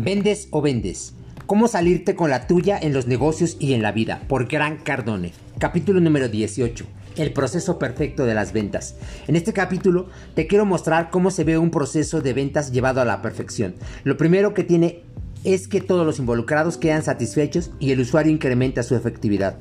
¿Vendes o vendes? ¿Cómo salirte con la tuya en los negocios y en la vida? Por Gran Cardone. Capítulo número 18. El proceso perfecto de las ventas. En este capítulo te quiero mostrar cómo se ve un proceso de ventas llevado a la perfección. Lo primero que tiene es que todos los involucrados quedan satisfechos y el usuario incrementa su efectividad.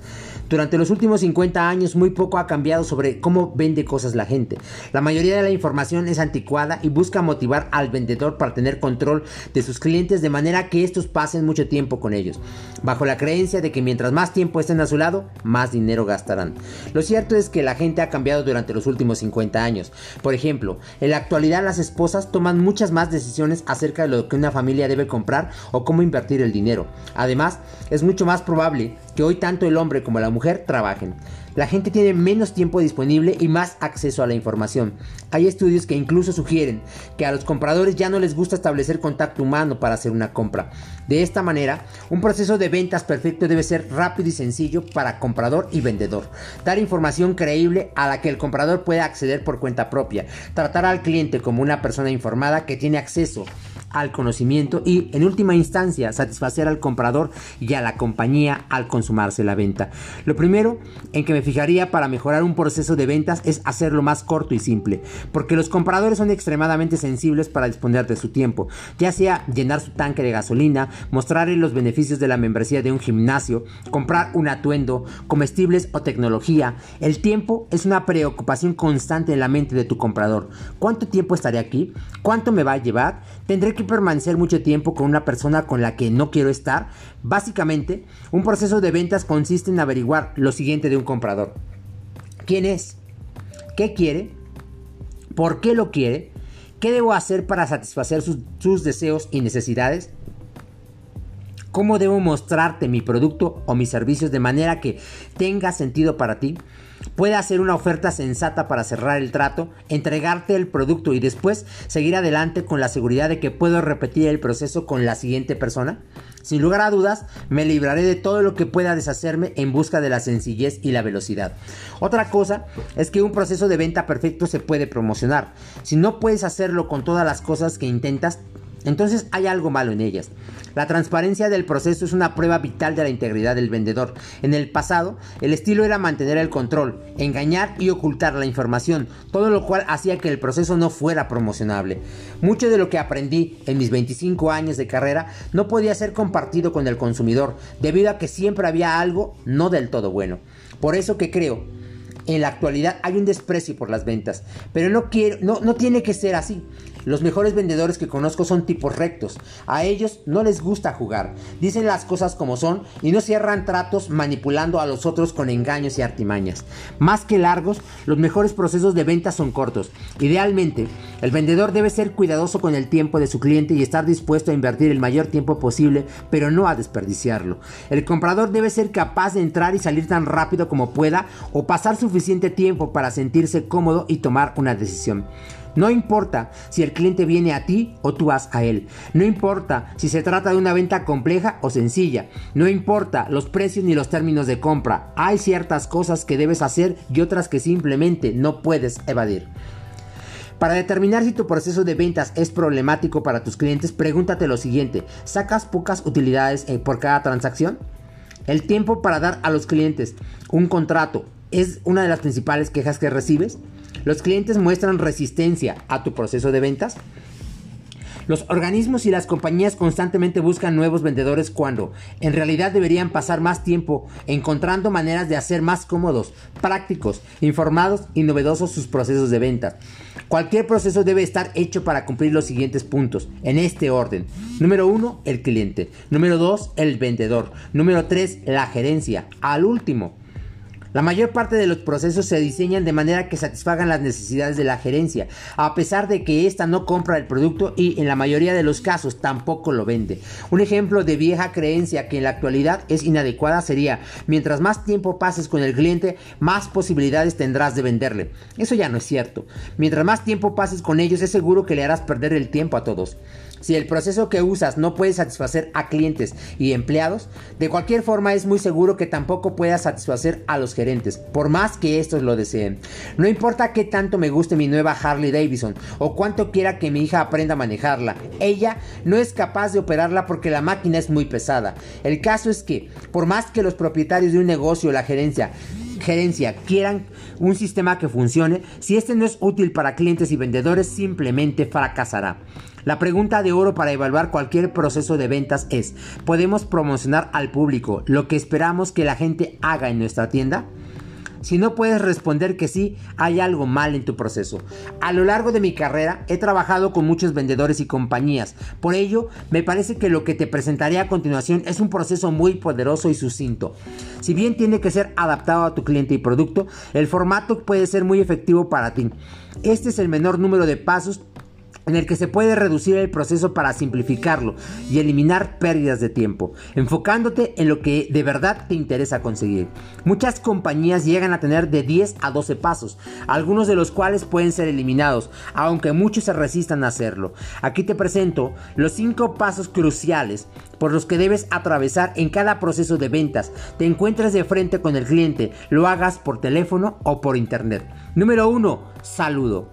Durante los últimos 50 años muy poco ha cambiado sobre cómo vende cosas la gente. La mayoría de la información es anticuada y busca motivar al vendedor para tener control de sus clientes de manera que estos pasen mucho tiempo con ellos, bajo la creencia de que mientras más tiempo estén a su lado, más dinero gastarán. Lo cierto es que la gente ha cambiado durante los últimos 50 años. Por ejemplo, en la actualidad las esposas toman muchas más decisiones acerca de lo que una familia debe comprar o cómo invertir el dinero. Además, es mucho más probable que hoy tanto el hombre como la mujer trabajen. La gente tiene menos tiempo disponible y más acceso a la información. Hay estudios que incluso sugieren que a los compradores ya no les gusta establecer contacto humano para hacer una compra. De esta manera, un proceso de ventas perfecto debe ser rápido y sencillo para comprador y vendedor. Dar información creíble a la que el comprador pueda acceder por cuenta propia. Tratar al cliente como una persona informada que tiene acceso al conocimiento y, en última instancia, satisfacer al comprador y a la compañía al consumarse la venta. Lo primero en que me fijaría para mejorar un proceso de ventas es hacerlo más corto y simple, porque los compradores son extremadamente sensibles para disponer de su tiempo, ya sea llenar su tanque de gasolina, mostrarle los beneficios de la membresía de un gimnasio, comprar un atuendo, comestibles o tecnología. El tiempo es una preocupación constante en la mente de tu comprador. ¿Cuánto tiempo estaré aquí? ¿Cuánto me va a llevar? ¿Tendré que permanecer mucho tiempo con una persona con la que no quiero estar? Básicamente, un proceso de ventas consiste en averiguar lo siguiente de un comprador. ¿Quién es? ¿Qué quiere? ¿Por qué lo quiere? ¿Qué debo hacer para satisfacer sus, deseos y necesidades? ¿Cómo debo mostrarte mi producto o mis servicios de manera que tenga sentido para ti? Puede hacer una oferta sensata para cerrar el trato, entregarte el producto y después seguir adelante con la seguridad de que puedo repetir el proceso con la siguiente persona. Sin lugar a dudas, me libraré de todo lo que pueda deshacerme en busca de la sencillez y la velocidad. Otra cosa es que un proceso de venta perfecto se puede promocionar. Si no puedes hacerlo con todas las cosas que intentas, entonces hay algo malo en ellas. La transparencia del proceso es una prueba vital de la integridad del vendedor. En el pasado, el estilo era mantener el control, engañar y ocultar la información, todo lo cual hacía que el proceso no fuera promocionable. Mucho de lo que aprendí en mis 25 años de carrera no podía ser compartido con el consumidor, debido a que siempre había algo no del todo bueno. Por eso que creo en la actualidad hay un desprecio por las ventas, pero no, quiero, no, no tiene que ser así. Los mejores vendedores que conozco son tipos rectos. A ellos no les gusta jugar. Dicen las cosas como son y no cierran tratos manipulando a los otros con engaños y artimañas. Más que largos, los mejores procesos de venta son cortos. Idealmente, el vendedor debe ser cuidadoso con el tiempo de su cliente y estar dispuesto a invertir el mayor tiempo posible, pero no a desperdiciarlo. El comprador debe ser capaz de entrar y salir tan rápido como pueda o pasar suficiente tiempo para sentirse cómodo y tomar una decisión. No importa si el cliente viene a ti o tú vas a él. No importa si se trata de una venta compleja o sencilla. No importa los precios ni los términos de compra. Hay ciertas cosas que debes hacer y otras que simplemente no puedes evadir. Para determinar si tu proceso de ventas es problemático para tus clientes, pregúntate lo siguiente. ¿Sacas pocas utilidades eh, por cada transacción? El tiempo para dar a los clientes un contrato es una de las principales quejas que recibes. Los clientes muestran resistencia a tu proceso de ventas. Los organismos y las compañías constantemente buscan nuevos vendedores cuando en realidad deberían pasar más tiempo encontrando maneras de hacer más cómodos, prácticos, informados y novedosos sus procesos de venta. Cualquier proceso debe estar hecho para cumplir los siguientes puntos, en este orden. Número 1, el cliente. Número 2, el vendedor. Número 3, la gerencia. Al último, la mayor parte de los procesos se diseñan de manera que satisfagan las necesidades de la gerencia, a pesar de que ésta no compra el producto y en la mayoría de los casos tampoco lo vende. Un ejemplo de vieja creencia que en la actualidad es inadecuada sería, mientras más tiempo pases con el cliente, más posibilidades tendrás de venderle. Eso ya no es cierto. Mientras más tiempo pases con ellos, es seguro que le harás perder el tiempo a todos. Si el proceso que usas no puede satisfacer a clientes y empleados, de cualquier forma es muy seguro que tampoco pueda satisfacer a los gerentes, por más que estos lo deseen. No importa qué tanto me guste mi nueva Harley Davidson o cuánto quiera que mi hija aprenda a manejarla, ella no es capaz de operarla porque la máquina es muy pesada. El caso es que, por más que los propietarios de un negocio o la gerencia gerencia quieran un sistema que funcione, si este no es útil para clientes y vendedores, simplemente fracasará. La pregunta de oro para evaluar cualquier proceso de ventas es, ¿podemos promocionar al público lo que esperamos que la gente haga en nuestra tienda? Si no puedes responder que sí, hay algo mal en tu proceso. A lo largo de mi carrera he trabajado con muchos vendedores y compañías. Por ello, me parece que lo que te presentaré a continuación es un proceso muy poderoso y sucinto. Si bien tiene que ser adaptado a tu cliente y producto, el formato puede ser muy efectivo para ti. Este es el menor número de pasos en el que se puede reducir el proceso para simplificarlo y eliminar pérdidas de tiempo, enfocándote en lo que de verdad te interesa conseguir. Muchas compañías llegan a tener de 10 a 12 pasos, algunos de los cuales pueden ser eliminados, aunque muchos se resistan a hacerlo. Aquí te presento los 5 pasos cruciales por los que debes atravesar en cada proceso de ventas. Te encuentres de frente con el cliente, lo hagas por teléfono o por internet. Número 1. Saludo.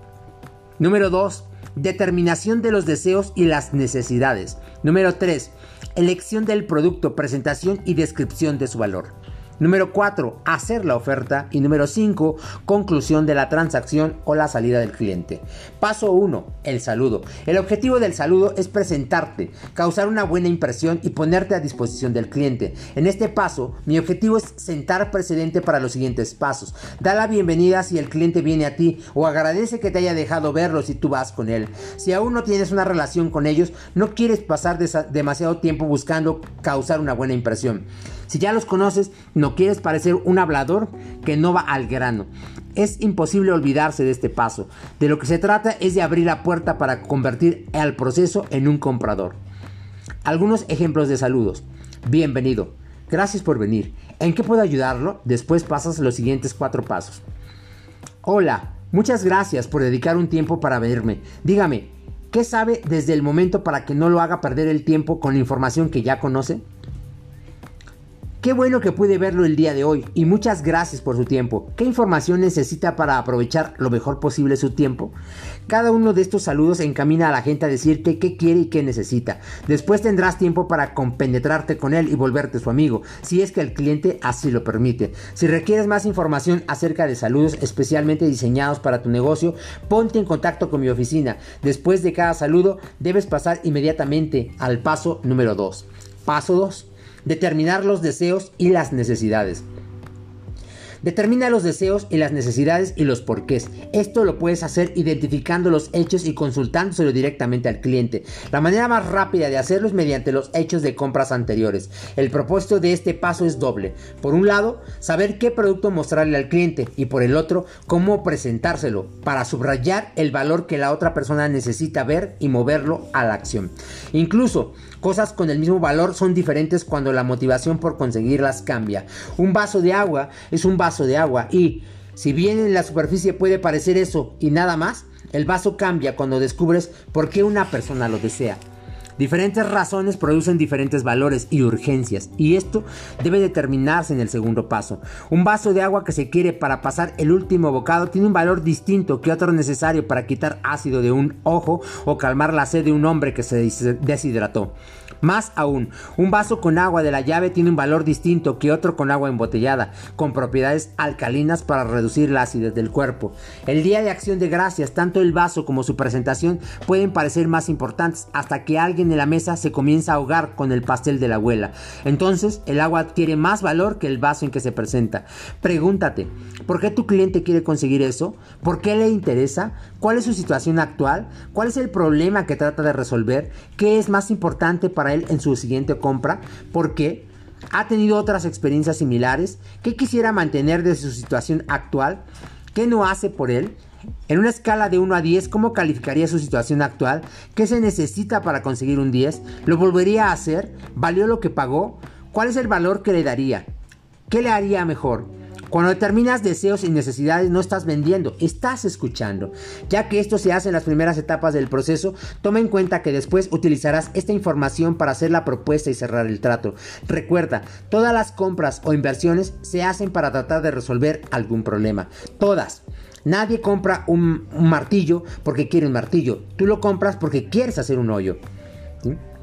Número 2 Determinación de los deseos y las necesidades. Número 3. Elección del producto, presentación y descripción de su valor. Número 4. Hacer la oferta. Y número 5. Conclusión de la transacción o la salida del cliente. Paso 1. El saludo. El objetivo del saludo es presentarte, causar una buena impresión y ponerte a disposición del cliente. En este paso, mi objetivo es sentar precedente para los siguientes pasos. Da la bienvenida si el cliente viene a ti o agradece que te haya dejado verlo si tú vas con él. Si aún no tienes una relación con ellos, no quieres pasar demasiado tiempo buscando causar una buena impresión. Si ya los conoces, no quieres parecer un hablador que no va al grano. Es imposible olvidarse de este paso. De lo que se trata es de abrir la puerta para convertir al proceso en un comprador. Algunos ejemplos de saludos. Bienvenido. Gracias por venir. ¿En qué puedo ayudarlo? Después pasas los siguientes cuatro pasos. Hola, muchas gracias por dedicar un tiempo para verme. Dígame, ¿qué sabe desde el momento para que no lo haga perder el tiempo con información que ya conoce? Qué bueno que pude verlo el día de hoy y muchas gracias por su tiempo. ¿Qué información necesita para aprovechar lo mejor posible su tiempo? Cada uno de estos saludos encamina a la gente a decirte qué quiere y qué necesita. Después tendrás tiempo para compenetrarte con él y volverte su amigo, si es que el cliente así lo permite. Si requieres más información acerca de saludos especialmente diseñados para tu negocio, ponte en contacto con mi oficina. Después de cada saludo, debes pasar inmediatamente al paso número 2. Paso 2 determinar los deseos y las necesidades. Determina los deseos y las necesidades y los porqués. Esto lo puedes hacer identificando los hechos y consultándoselo directamente al cliente. La manera más rápida de hacerlo es mediante los hechos de compras anteriores. El propósito de este paso es doble. Por un lado, saber qué producto mostrarle al cliente y por el otro, cómo presentárselo para subrayar el valor que la otra persona necesita ver y moverlo a la acción. Incluso, cosas con el mismo valor son diferentes cuando la motivación por conseguirlas cambia. Un vaso de agua es un de agua y, si bien en la superficie puede parecer eso y nada más, el vaso cambia cuando descubres por qué una persona lo desea. Diferentes razones producen diferentes valores y urgencias, y esto debe determinarse en el segundo paso. Un vaso de agua que se quiere para pasar el último bocado tiene un valor distinto que otro necesario para quitar ácido de un ojo o calmar la sed de un hombre que se deshidrató. Más aún, un vaso con agua de la llave tiene un valor distinto que otro con agua embotellada, con propiedades alcalinas para reducir la acidez del cuerpo. El día de acción de gracias, tanto el vaso como su presentación pueden parecer más importantes hasta que alguien en la mesa se comienza a ahogar con el pastel de la abuela. Entonces, el agua adquiere más valor que el vaso en que se presenta. Pregúntate, ¿por qué tu cliente quiere conseguir eso? ¿Por qué le interesa? ¿Cuál es su situación actual? ¿Cuál es el problema que trata de resolver? ¿Qué es más importante para él en su siguiente compra. ¿Por qué? ¿Ha tenido otras experiencias similares? ¿Qué quisiera mantener de su situación actual? ¿Qué no hace por él? En una escala de 1 a 10, ¿cómo calificaría su situación actual? ¿Qué se necesita para conseguir un 10? ¿Lo volvería a hacer? ¿Valió lo que pagó? ¿Cuál es el valor que le daría? ¿Qué le haría mejor? Cuando determinas deseos y necesidades no estás vendiendo, estás escuchando. Ya que esto se hace en las primeras etapas del proceso, toma en cuenta que después utilizarás esta información para hacer la propuesta y cerrar el trato. Recuerda, todas las compras o inversiones se hacen para tratar de resolver algún problema. Todas. Nadie compra un, martillo porque quiere un martillo. Tú lo compras porque quieres hacer un hoyo.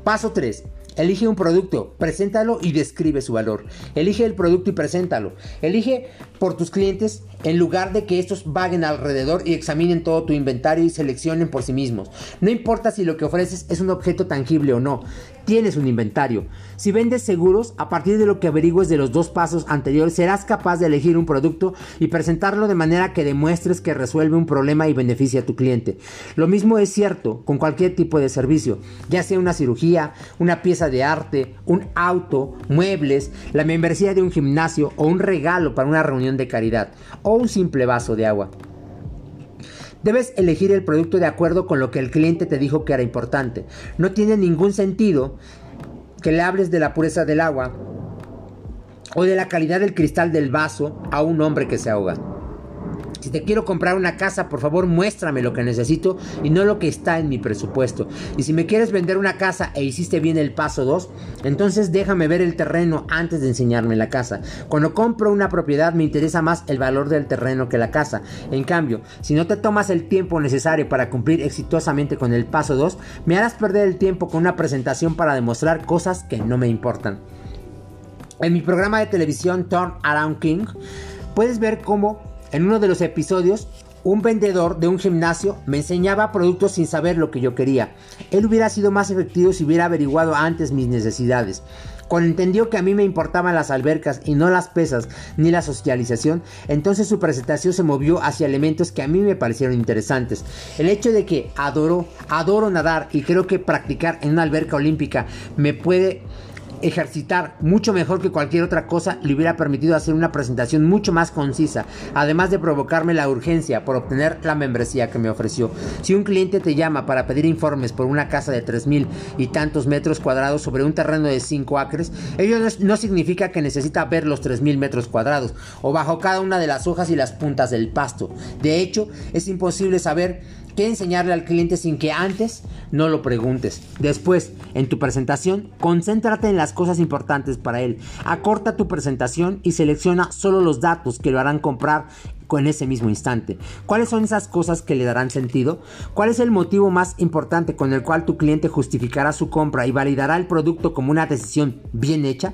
Paso 3. Elige un producto, preséntalo y describe su valor. Elige el producto y preséntalo. Elige por tus clientes en lugar de que estos vaguen alrededor y examinen todo tu inventario y seleccionen por sí mismos. No importa si lo que ofreces es un objeto tangible o no, tienes un inventario. Si vendes seguros, a partir de lo que averigües de los dos pasos anteriores, serás capaz de elegir un producto y presentarlo de manera que demuestres que resuelve un problema y beneficia a tu cliente. Lo mismo es cierto con cualquier tipo de servicio, ya sea una cirugía, una pieza de arte, un auto, muebles, la membresía de un gimnasio o un regalo para una reunión de caridad o un simple vaso de agua. Debes elegir el producto de acuerdo con lo que el cliente te dijo que era importante. No tiene ningún sentido que le hables de la pureza del agua o de la calidad del cristal del vaso a un hombre que se ahoga. Si te quiero comprar una casa, por favor muéstrame lo que necesito y no lo que está en mi presupuesto. Y si me quieres vender una casa e hiciste bien el paso 2, entonces déjame ver el terreno antes de enseñarme la casa. Cuando compro una propiedad me interesa más el valor del terreno que la casa. En cambio, si no te tomas el tiempo necesario para cumplir exitosamente con el paso 2, me harás perder el tiempo con una presentación para demostrar cosas que no me importan. En mi programa de televisión Turn Around King, puedes ver cómo en uno de los episodios, un vendedor de un gimnasio me enseñaba productos sin saber lo que yo quería. Él hubiera sido más efectivo si hubiera averiguado antes mis necesidades. Cuando entendió que a mí me importaban las albercas y no las pesas ni la socialización, entonces su presentación se movió hacia elementos que a mí me parecieron interesantes. El hecho de que adoro, adoro nadar y creo que practicar en una alberca olímpica me puede ejercitar mucho mejor que cualquier otra cosa le hubiera permitido hacer una presentación mucho más concisa, además de provocarme la urgencia por obtener la membresía que me ofreció. Si un cliente te llama para pedir informes por una casa de mil y tantos metros cuadrados sobre un terreno de 5 acres, ello no, significa que necesita ver los mil metros cuadrados o bajo cada una de las hojas y las puntas del pasto. De hecho, es imposible saber qué enseñarle al cliente sin que antes no lo preguntes. Después, en tu presentación, concéntrate en las cosas importantes para él. Acorta tu presentación y selecciona solo los datos que lo harán comprar en ese mismo instante. ¿Cuáles son esas cosas que le darán sentido? ¿Cuál es el motivo más importante con el cual tu cliente justificará su compra y validará el producto como una decisión bien hecha?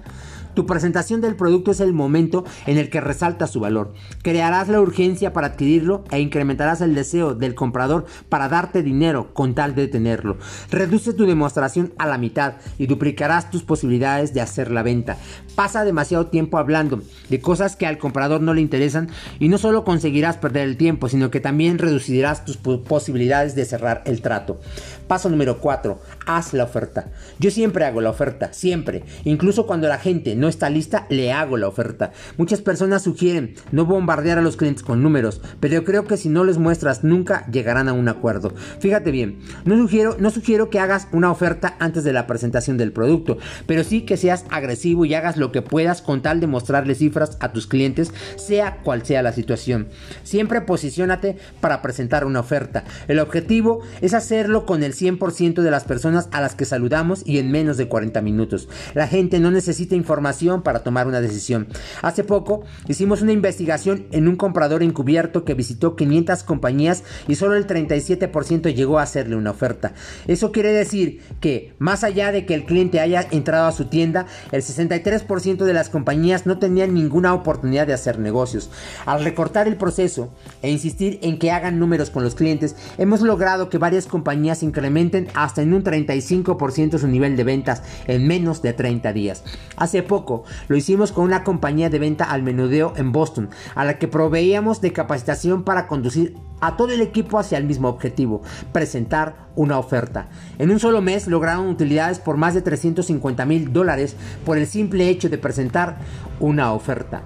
Tu presentación del producto es el momento en el que resalta su valor. Crearás la urgencia para adquirirlo e incrementarás el deseo del comprador para darte dinero con tal de tenerlo. Reduce tu demostración a la mitad y duplicarás tus posibilidades de hacer la venta. Pasa demasiado tiempo hablando de cosas que al comprador no le interesan y no solo conseguirás perder el tiempo, sino que también reducirás tus posibilidades de cerrar el trato. Paso número 4. Haz la oferta. Yo siempre hago la oferta, siempre. Incluso cuando la gente no está lista, le hago la oferta. Muchas personas sugieren no bombardear a los clientes con números, pero yo creo que si no les muestras nunca llegarán a un acuerdo. Fíjate bien, no sugiero, no sugiero que hagas una oferta antes de la presentación del producto, pero sí que seas agresivo y hagas lo que puedas con tal de mostrarle cifras a tus clientes, sea cual sea la situación. Siempre posicionate para presentar una oferta. El objetivo es hacerlo con el 100% de las personas a las que saludamos y en menos de 40 minutos. La gente no necesita información para tomar una decisión. Hace poco hicimos una investigación en un comprador encubierto que visitó 500 compañías y solo el 37% llegó a hacerle una oferta. Eso quiere decir que más allá de que el cliente haya entrado a su tienda, el 63% de las compañías no tenían ninguna oportunidad de hacer negocios. Al recortar el proceso e insistir en que hagan números con los clientes, hemos logrado que varias compañías incrementen hasta en un 35% su nivel de ventas en menos de 30 días. Hace poco lo hicimos con una compañía de venta al menudeo en Boston, a la que proveíamos de capacitación para conducir a todo el equipo hacia el mismo objetivo, presentar una oferta. En un solo mes lograron utilidades por más de 350 mil dólares por el simple hecho de presentar una oferta.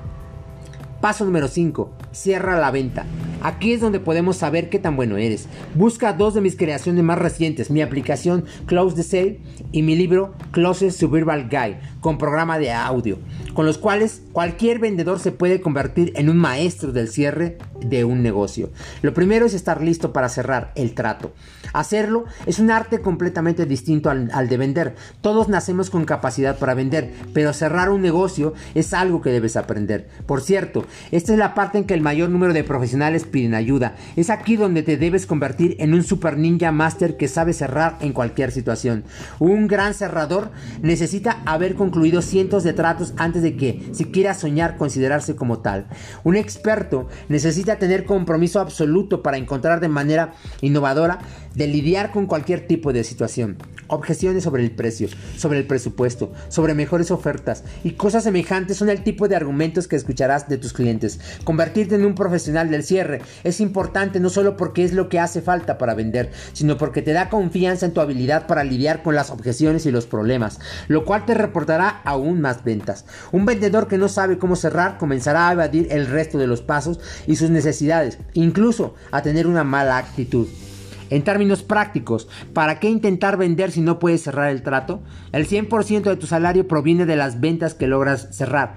Paso número 5. Cierra la venta. Aquí es donde podemos saber qué tan bueno eres. Busca dos de mis creaciones más recientes, mi aplicación Close the Sale y mi libro Close Survival Guide con programa de audio, con los cuales cualquier vendedor se puede convertir en un maestro del cierre de un negocio. Lo primero es estar listo para cerrar el trato. Hacerlo es un arte completamente distinto al, al, de vender. Todos nacemos con capacidad para vender, pero cerrar un negocio es algo que debes aprender. Por cierto, esta es la parte en que el mayor número de profesionales piden ayuda. Es aquí donde te debes convertir en un super ninja master que sabe cerrar en cualquier situación. Un gran cerrador necesita haber concluido cientos de tratos antes de que, si quiera soñar, considerarse como tal. Un experto necesita tener compromiso absoluto para encontrar de manera innovadora de lidiar con cualquier tipo de situación. Objeciones sobre el precio, sobre el presupuesto, sobre mejores ofertas y cosas semejantes son el tipo de argumentos que escucharás de tus clientes. Convertirte en un profesional del cierre es importante no solo porque es lo que hace falta para vender, sino porque te da confianza en tu habilidad para lidiar con las objeciones y los problemas, lo cual te reportará aún más ventas. Un vendedor que no sabe cómo cerrar comenzará a evadir el resto de los pasos y sus necesidades, incluso a tener una mala actitud. En términos prácticos, ¿para qué intentar vender si no puedes cerrar el trato? El 100% de tu salario proviene de las ventas que logras cerrar.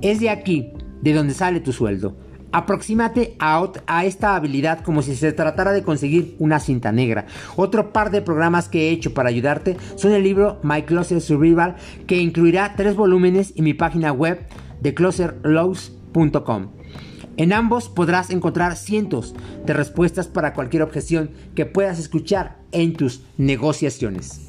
Es de aquí de donde sale tu sueldo. Aproxímate a, esta habilidad como si se tratara de conseguir una cinta negra. Otro par de programas que he hecho para ayudarte son el libro My Closer Survival, que incluirá tres volúmenes y mi página web de closerlows.com. En ambos podrás encontrar cientos de respuestas para cualquier objeción que puedas escuchar en tus negociaciones.